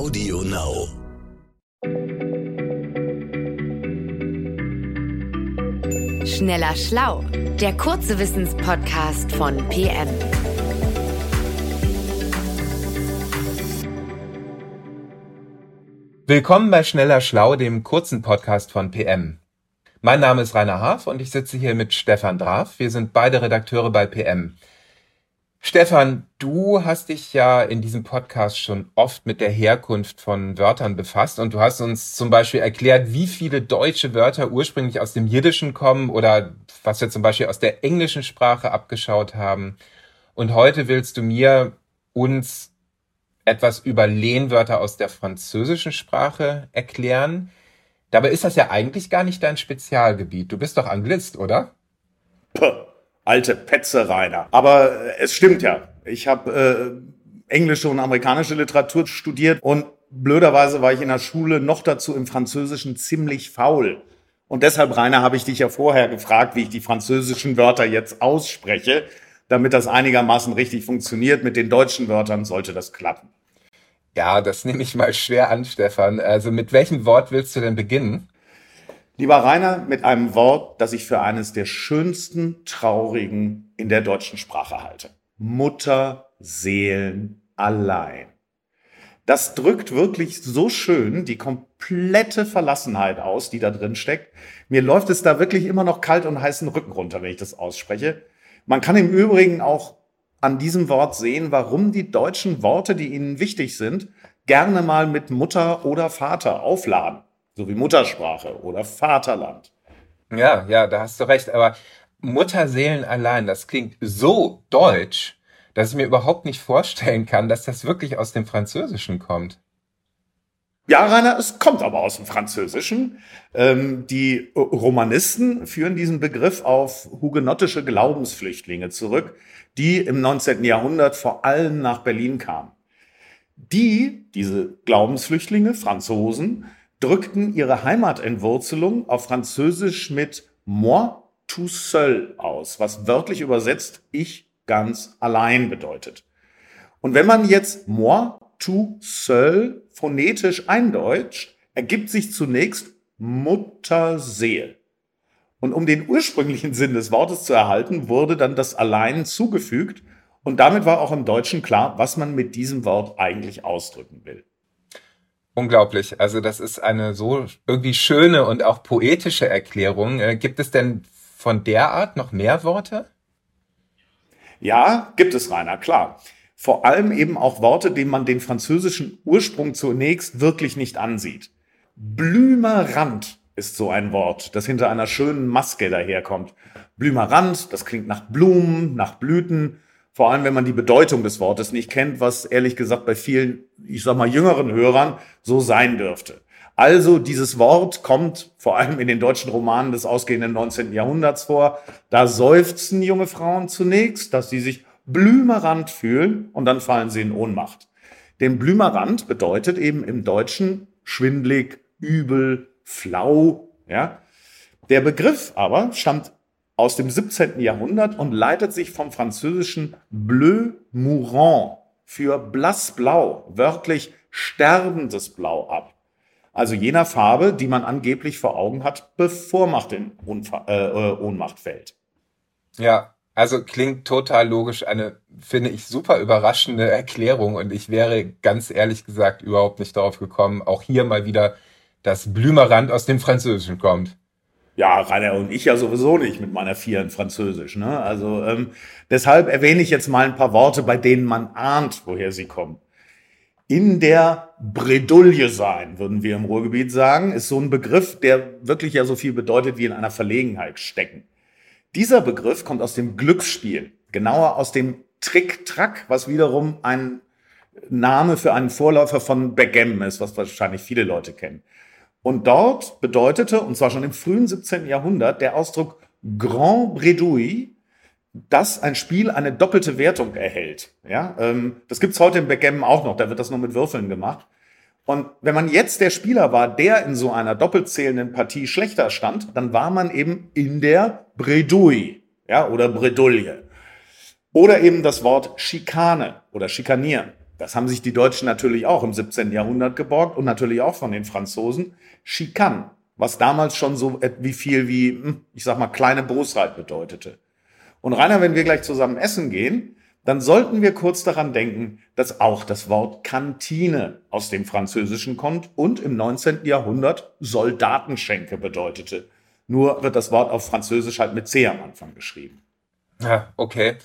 Audio Now. Schneller Schlau, der kurze Wissenspodcast von PM. Willkommen bei Schneller Schlau, dem kurzen Podcast von PM. Mein Name ist Rainer Haaf und ich sitze hier mit Stefan Draf. Wir sind beide Redakteure bei PM. Stefan, du hast dich ja in diesem Podcast schon oft mit der Herkunft von Wörtern befasst und du hast uns zum Beispiel erklärt, wie viele deutsche Wörter ursprünglich aus dem Jiddischen kommen oder was wir zum Beispiel aus der englischen Sprache abgeschaut haben. Und heute willst du mir uns etwas über Lehnwörter aus der französischen Sprache erklären. Dabei ist das ja eigentlich gar nicht dein Spezialgebiet. Du bist doch Anglist, oder? Puh alte Petze, Rainer. Aber äh, es stimmt ja. Ich habe äh, englische und amerikanische Literatur studiert und blöderweise war ich in der Schule noch dazu im Französischen ziemlich faul. Und deshalb, Rainer, habe ich dich ja vorher gefragt, wie ich die französischen Wörter jetzt ausspreche, damit das einigermaßen richtig funktioniert. Mit den deutschen Wörtern sollte das klappen. Ja, das nehme ich mal schwer an, Stefan. Also mit welchem Wort willst du denn beginnen? Lieber Rainer, mit einem Wort, das ich für eines der schönsten Traurigen in der deutschen Sprache halte. Mutterseelen allein. Das drückt wirklich so schön die komplette Verlassenheit aus, die da drin steckt. Mir läuft es da wirklich immer noch kalt und heißen Rücken runter, wenn ich das ausspreche. Man kann im Übrigen auch an diesem Wort sehen, warum die deutschen Worte, die ihnen wichtig sind, gerne mal mit Mutter oder Vater aufladen so wie Muttersprache oder Vaterland. Ja, ja, da hast du recht. Aber Mutterseelen allein, das klingt so deutsch, dass ich mir überhaupt nicht vorstellen kann, dass das wirklich aus dem Französischen kommt. Ja, Rainer, es kommt aber aus dem Französischen. Ähm, die Romanisten führen diesen Begriff auf hugenottische Glaubensflüchtlinge zurück, die im 19. Jahrhundert vor allem nach Berlin kamen. Die, diese Glaubensflüchtlinge, Franzosen, drückten ihre Heimatentwurzelung auf Französisch mit moi tout seul aus, was wörtlich übersetzt ich ganz allein bedeutet. Und wenn man jetzt moi tout seul phonetisch eindeutscht, ergibt sich zunächst Mutterseel. Und um den ursprünglichen Sinn des Wortes zu erhalten, wurde dann das allein zugefügt und damit war auch im Deutschen klar, was man mit diesem Wort eigentlich ausdrücken will. Unglaublich. Also das ist eine so irgendwie schöne und auch poetische Erklärung. Äh, gibt es denn von der Art noch mehr Worte? Ja, gibt es, Rainer, klar. Vor allem eben auch Worte, denen man den französischen Ursprung zunächst wirklich nicht ansieht. Blümerand ist so ein Wort, das hinter einer schönen Maske daherkommt. Blümerand, das klingt nach Blumen, nach Blüten vor allem wenn man die Bedeutung des Wortes nicht kennt, was ehrlich gesagt bei vielen, ich sag mal, jüngeren Hörern so sein dürfte. Also dieses Wort kommt vor allem in den deutschen Romanen des ausgehenden 19. Jahrhunderts vor. Da seufzen junge Frauen zunächst, dass sie sich blümerant fühlen und dann fallen sie in Ohnmacht. Denn blümerant bedeutet eben im Deutschen schwindlig, übel, flau, ja. Der Begriff aber stammt aus dem 17. Jahrhundert und leitet sich vom französischen bleu mourant für blassblau, wörtlich sterbendes Blau ab. Also jener Farbe, die man angeblich vor Augen hat, bevor man in Ohnfa äh, äh, Ohnmacht fällt. Ja, also klingt total logisch, eine, finde ich, super überraschende Erklärung und ich wäre ganz ehrlich gesagt überhaupt nicht darauf gekommen, auch hier mal wieder dass Blümerand aus dem Französischen kommt. Ja, Rainer und ich ja sowieso nicht mit meiner Vier in Französisch. Ne? Also ähm, deshalb erwähne ich jetzt mal ein paar Worte, bei denen man ahnt, woher sie kommen. In der Bredouille sein, würden wir im Ruhrgebiet sagen, ist so ein Begriff, der wirklich ja so viel bedeutet wie in einer Verlegenheit stecken. Dieser Begriff kommt aus dem Glücksspiel, genauer aus dem Trick-Track, was wiederum ein Name für einen Vorläufer von Backgammon ist, was wahrscheinlich viele Leute kennen. Und dort bedeutete, und zwar schon im frühen 17. Jahrhundert, der Ausdruck Grand Bredouille, dass ein Spiel eine doppelte Wertung erhält. Ja, ähm, das gibt's heute im Backgammon auch noch, da wird das nur mit Würfeln gemacht. Und wenn man jetzt der Spieler war, der in so einer doppelt zählenden Partie schlechter stand, dann war man eben in der Bredouille, ja, oder Bredouille. Oder eben das Wort Schikane oder Schikanieren. Das haben sich die Deutschen natürlich auch im 17. Jahrhundert geborgt und natürlich auch von den Franzosen. Chicane, was damals schon so wie viel wie, hm, ich sag mal, kleine Bosheit bedeutete. Und Rainer, wenn wir gleich zusammen essen gehen, dann sollten wir kurz daran denken, dass auch das Wort Kantine aus dem Französischen kommt und im 19. Jahrhundert Soldatenschenke bedeutete. Nur wird das Wort auf Französisch halt mit C am Anfang geschrieben. Ja, okay.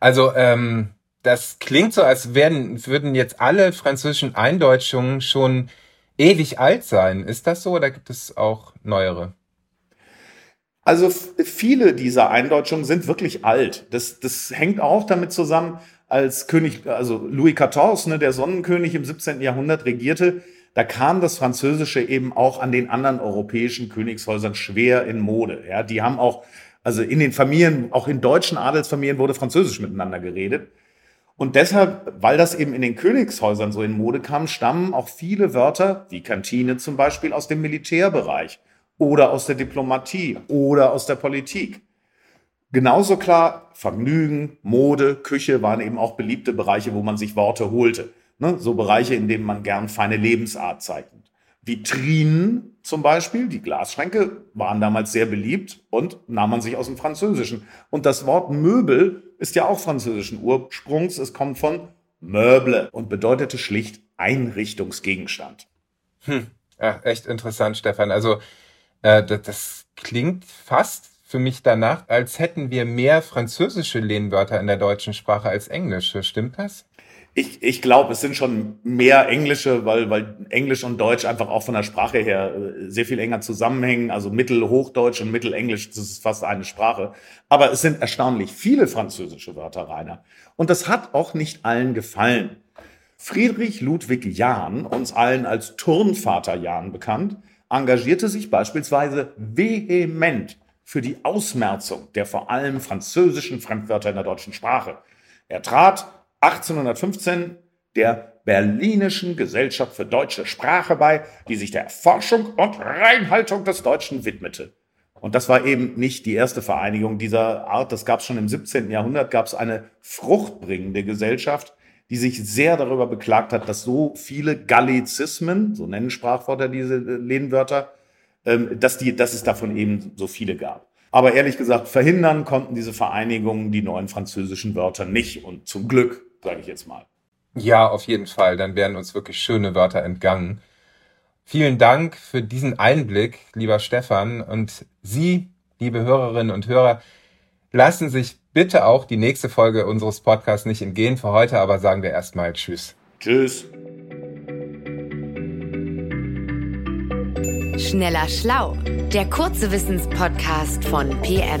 Also ähm, das klingt so, als wären, würden jetzt alle französischen Eindeutschungen schon ewig alt sein. Ist das so oder gibt es auch neuere? Also viele dieser Eindeutschungen sind wirklich alt. Das, das hängt auch damit zusammen, als König, also Louis XIV, ne, der Sonnenkönig im 17. Jahrhundert regierte, da kam das Französische eben auch an den anderen europäischen Königshäusern schwer in Mode. Ja, die haben auch, also in den Familien, auch in deutschen Adelsfamilien wurde Französisch miteinander geredet. Und deshalb, weil das eben in den Königshäusern so in Mode kam, stammen auch viele Wörter, wie Kantine zum Beispiel, aus dem Militärbereich oder aus der Diplomatie oder aus der Politik. Genauso klar, Vergnügen, Mode, Küche waren eben auch beliebte Bereiche, wo man sich Worte holte. Ne? So Bereiche, in denen man gern feine Lebensart zeigt. Vitrinen zum Beispiel, die Glasschränke, waren damals sehr beliebt und nahm man sich aus dem Französischen. Und das Wort Möbel ist ja auch französischen Ursprungs. Es kommt von Möble und bedeutete schlicht Einrichtungsgegenstand. Hm. Ja, echt interessant, Stefan. Also äh, das, das klingt fast für mich danach, als hätten wir mehr französische Lehnwörter in der deutschen Sprache als englische. Stimmt das? Ich, ich glaube, es sind schon mehr englische, weil, weil Englisch und Deutsch einfach auch von der Sprache her äh, sehr viel enger zusammenhängen. Also Mittelhochdeutsch und Mittelenglisch, das ist fast eine Sprache. Aber es sind erstaunlich viele französische Wörter, Rainer. Und das hat auch nicht allen gefallen. Friedrich Ludwig Jahn, uns allen als Turnvater Jahn bekannt, engagierte sich beispielsweise vehement für die Ausmerzung der vor allem französischen Fremdwörter in der deutschen Sprache. Er trat 1815 der Berlinischen Gesellschaft für deutsche Sprache bei, die sich der Erforschung und Reinhaltung des Deutschen widmete. Und das war eben nicht die erste Vereinigung dieser Art. Das gab es schon im 17. Jahrhundert, gab es eine fruchtbringende Gesellschaft, die sich sehr darüber beklagt hat, dass so viele Gallizismen, so nennen Sprachwörter diese äh, Lehnwörter, ähm, dass, die, dass es davon eben so viele gab. Aber ehrlich gesagt, verhindern konnten diese Vereinigungen die neuen französischen Wörter nicht. Und zum Glück sage ich jetzt mal. Ja, auf jeden Fall. Dann werden uns wirklich schöne Wörter entgangen. Vielen Dank für diesen Einblick, lieber Stefan. Und Sie, liebe Hörerinnen und Hörer, lassen sich bitte auch die nächste Folge unseres Podcasts nicht entgehen. Für heute aber sagen wir erstmal Tschüss. Tschüss. Schneller Schlau, der kurze Wissenspodcast von PM.